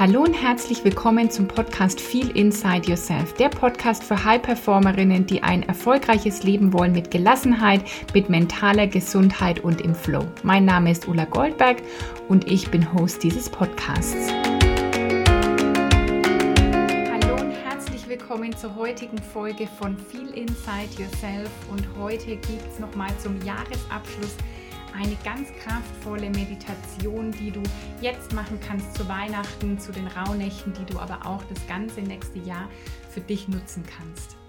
Hallo und herzlich willkommen zum Podcast Feel Inside Yourself, der Podcast für High-Performerinnen, die ein erfolgreiches Leben wollen mit Gelassenheit, mit mentaler Gesundheit und im Flow. Mein Name ist Ulla Goldberg und ich bin Host dieses Podcasts. Hallo und herzlich willkommen zur heutigen Folge von Feel Inside Yourself und heute gibt es nochmal zum Jahresabschluss eine ganz kraftvolle Meditation, die du jetzt machen kannst zu Weihnachten, zu den Rauhnächten, die du aber auch das ganze nächste Jahr für dich nutzen kannst.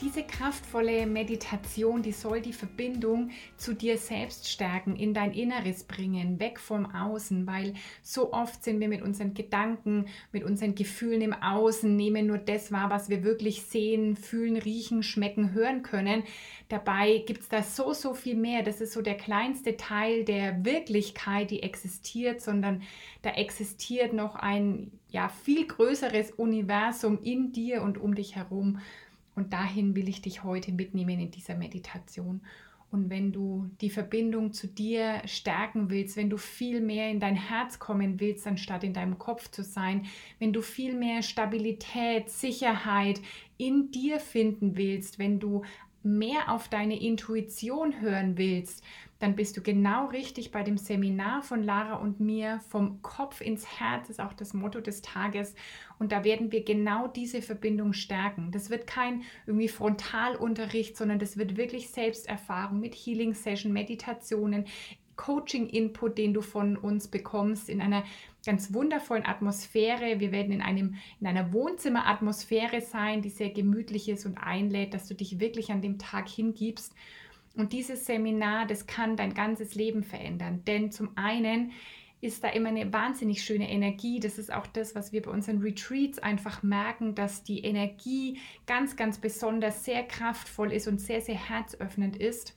Diese kraftvolle Meditation, die soll die Verbindung zu dir selbst stärken, in dein Inneres bringen, weg vom Außen, weil so oft sind wir mit unseren Gedanken, mit unseren Gefühlen im Außen, nehmen nur das wahr, was wir wirklich sehen, fühlen, riechen, schmecken, hören können. Dabei gibt es da so, so viel mehr. Das ist so der kleinste Teil der Wirklichkeit, die existiert, sondern da existiert noch ein ja, viel größeres Universum in dir und um dich herum. Und dahin will ich dich heute mitnehmen in dieser Meditation. Und wenn du die Verbindung zu dir stärken willst, wenn du viel mehr in dein Herz kommen willst, anstatt in deinem Kopf zu sein, wenn du viel mehr Stabilität, Sicherheit in dir finden willst, wenn du mehr auf deine Intuition hören willst, dann bist du genau richtig bei dem Seminar von Lara und mir. Vom Kopf ins Herz ist auch das Motto des Tages. Und da werden wir genau diese Verbindung stärken. Das wird kein irgendwie Frontalunterricht, sondern das wird wirklich Selbsterfahrung mit Healing Session, Meditationen, Coaching-Input, den du von uns bekommst, in einer ganz wundervollen Atmosphäre. Wir werden in, einem, in einer Wohnzimmeratmosphäre sein, die sehr gemütlich ist und einlädt, dass du dich wirklich an dem Tag hingibst. Und dieses Seminar, das kann dein ganzes Leben verändern. Denn zum einen ist da immer eine wahnsinnig schöne Energie. Das ist auch das, was wir bei unseren Retreats einfach merken, dass die Energie ganz, ganz besonders sehr kraftvoll ist und sehr, sehr herzöffnend ist.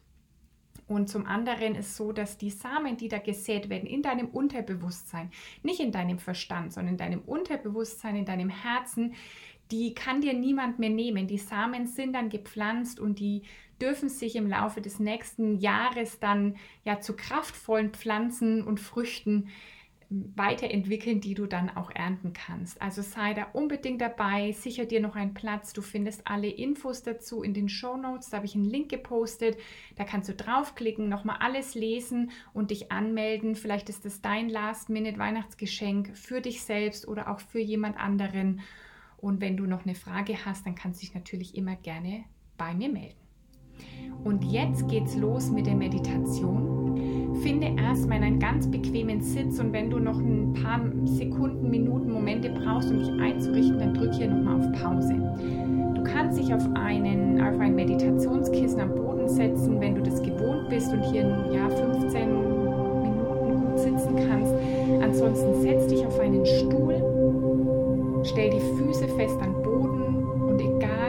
Und zum anderen ist so, dass die Samen, die da gesät werden, in deinem Unterbewusstsein, nicht in deinem Verstand, sondern in deinem Unterbewusstsein, in deinem Herzen, die kann dir niemand mehr nehmen. Die Samen sind dann gepflanzt und die dürfen sich im Laufe des nächsten Jahres dann ja zu kraftvollen Pflanzen und Früchten weiterentwickeln, die du dann auch ernten kannst. Also sei da unbedingt dabei, sicher dir noch einen Platz. Du findest alle Infos dazu in den Show Notes. Da habe ich einen Link gepostet. Da kannst du draufklicken, nochmal alles lesen und dich anmelden. Vielleicht ist das dein Last-Minute-Weihnachtsgeschenk für dich selbst oder auch für jemand anderen. Und wenn du noch eine Frage hast, dann kannst du dich natürlich immer gerne bei mir melden. Und jetzt geht's los mit der Meditation. Finde erstmal einen ganz bequemen Sitz und wenn du noch ein paar Sekunden, Minuten, Momente brauchst, um dich einzurichten, dann drück hier nochmal auf Pause. Du kannst dich auf, einen, auf ein Meditationskissen am Boden setzen, wenn du das gewohnt bist und hier ja, 15 Minuten gut sitzen kannst. Ansonsten setz dich auf einen Stuhl, stell die Füße fest an Boden und egal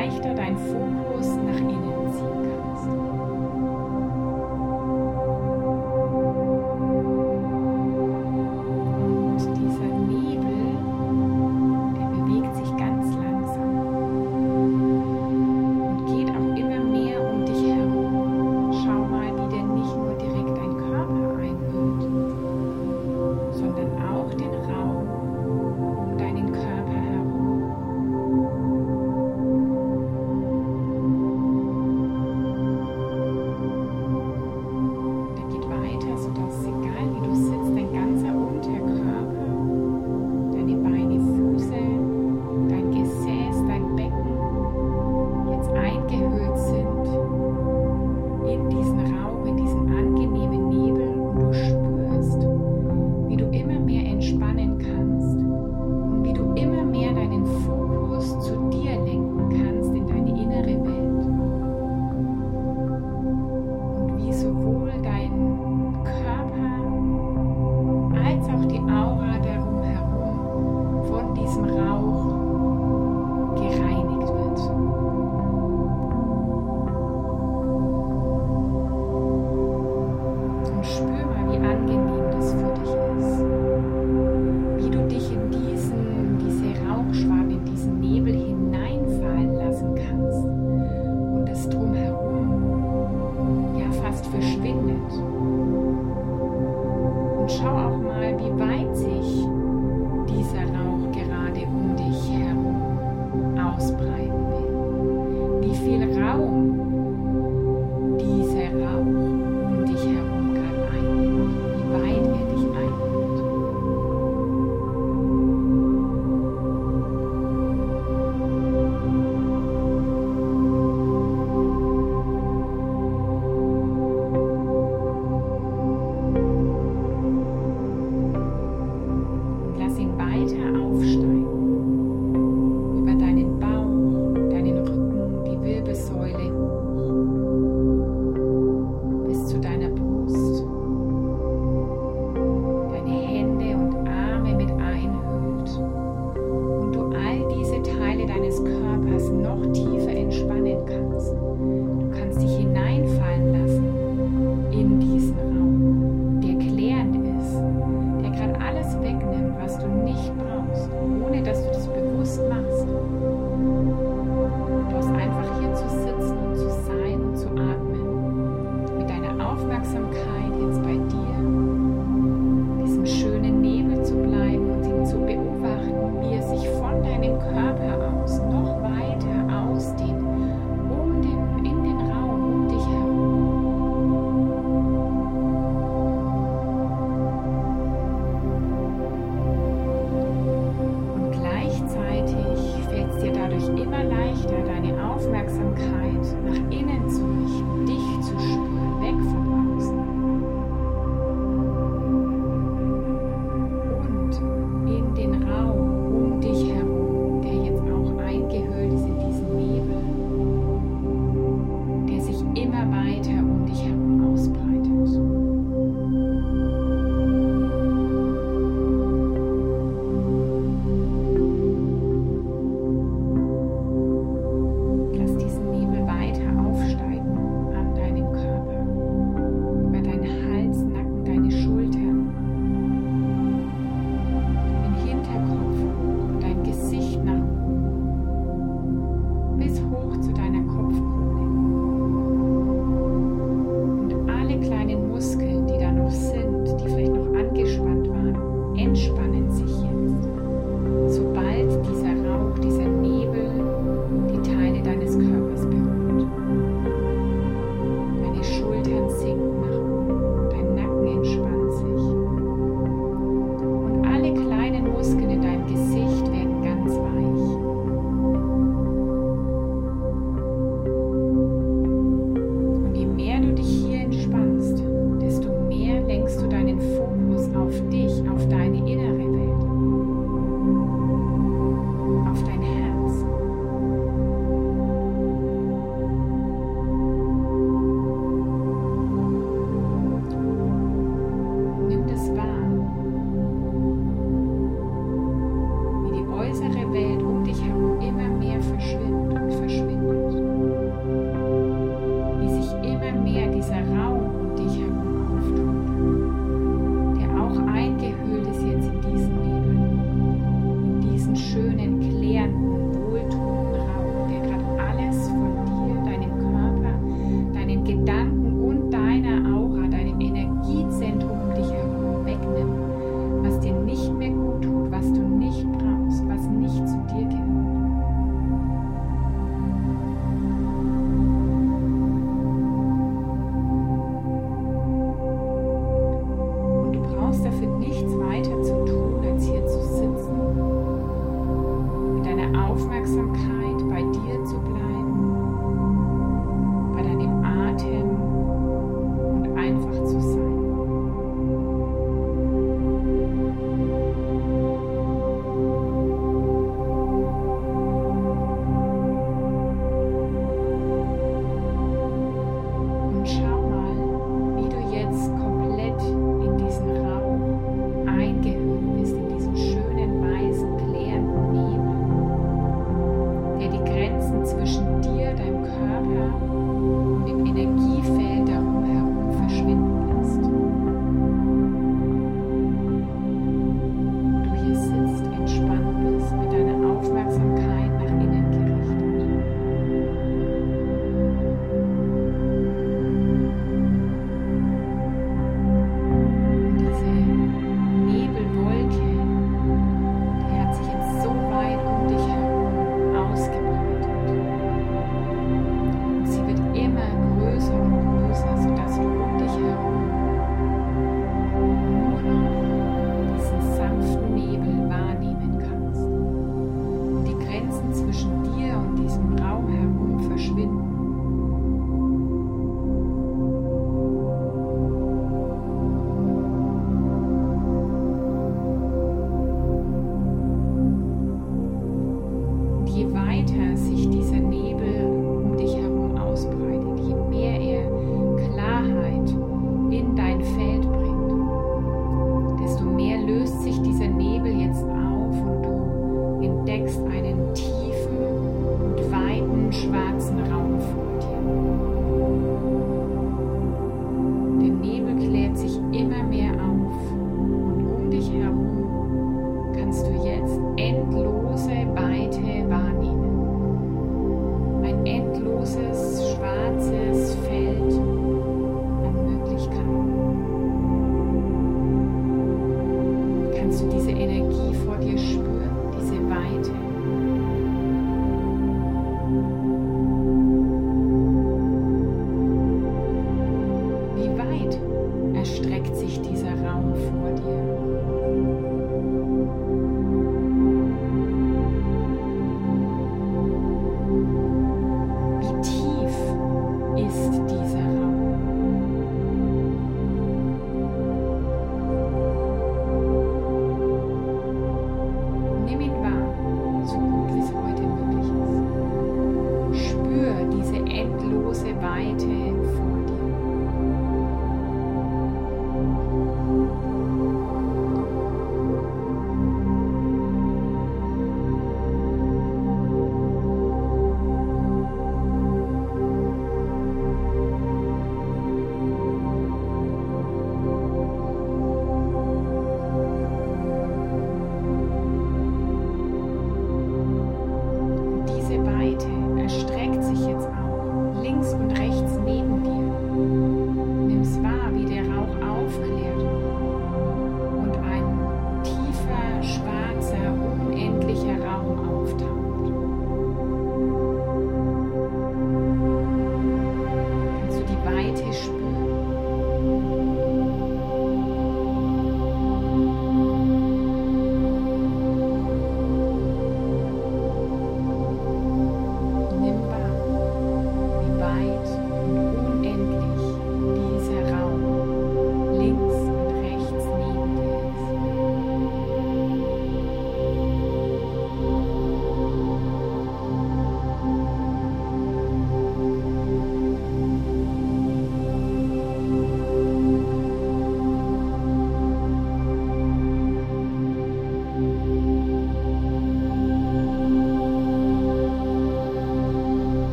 leichter dein Fokus nach innen.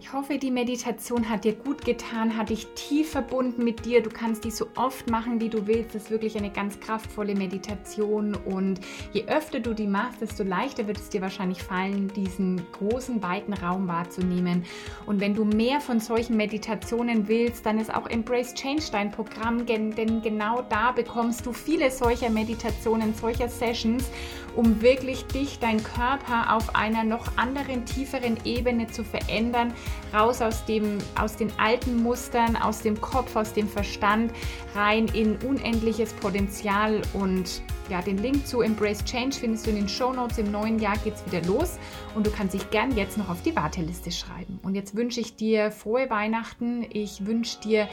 Ich hoffe, die Meditation hat dir gut getan, hat dich tief verbunden mit dir. Du kannst die so oft machen, wie du willst. Das ist wirklich eine ganz kraftvolle Meditation. Und je öfter du die machst, desto leichter wird es dir wahrscheinlich fallen, diesen großen, weiten Raum wahrzunehmen. Und wenn du mehr von solchen Meditationen willst, dann ist auch Embrace Change dein Programm, denn genau da bekommst du viele solcher Meditationen, solcher Sessions, um wirklich dich, dein Körper auf einer noch anderen, tieferen Ebene zu verändern raus aus, dem, aus den alten Mustern, aus dem Kopf, aus dem Verstand, rein in unendliches Potenzial. Und ja, den Link zu Embrace Change findest du in den Show Notes. Im neuen Jahr geht es wieder los und du kannst dich gern jetzt noch auf die Warteliste schreiben. Und jetzt wünsche ich dir frohe Weihnachten. Ich wünsche dir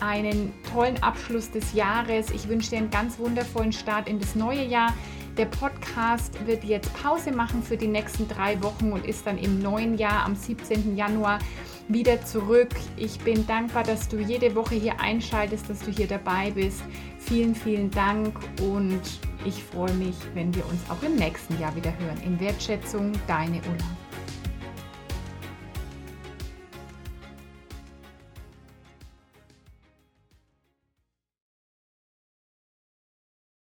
einen tollen Abschluss des Jahres. Ich wünsche dir einen ganz wundervollen Start in das neue Jahr. Der Podcast wird jetzt Pause machen für die nächsten drei Wochen und ist dann im neuen Jahr am 17. Januar wieder zurück. Ich bin dankbar, dass du jede Woche hier einschaltest, dass du hier dabei bist. Vielen, vielen Dank und ich freue mich, wenn wir uns auch im nächsten Jahr wieder hören. In Wertschätzung, deine Ulla.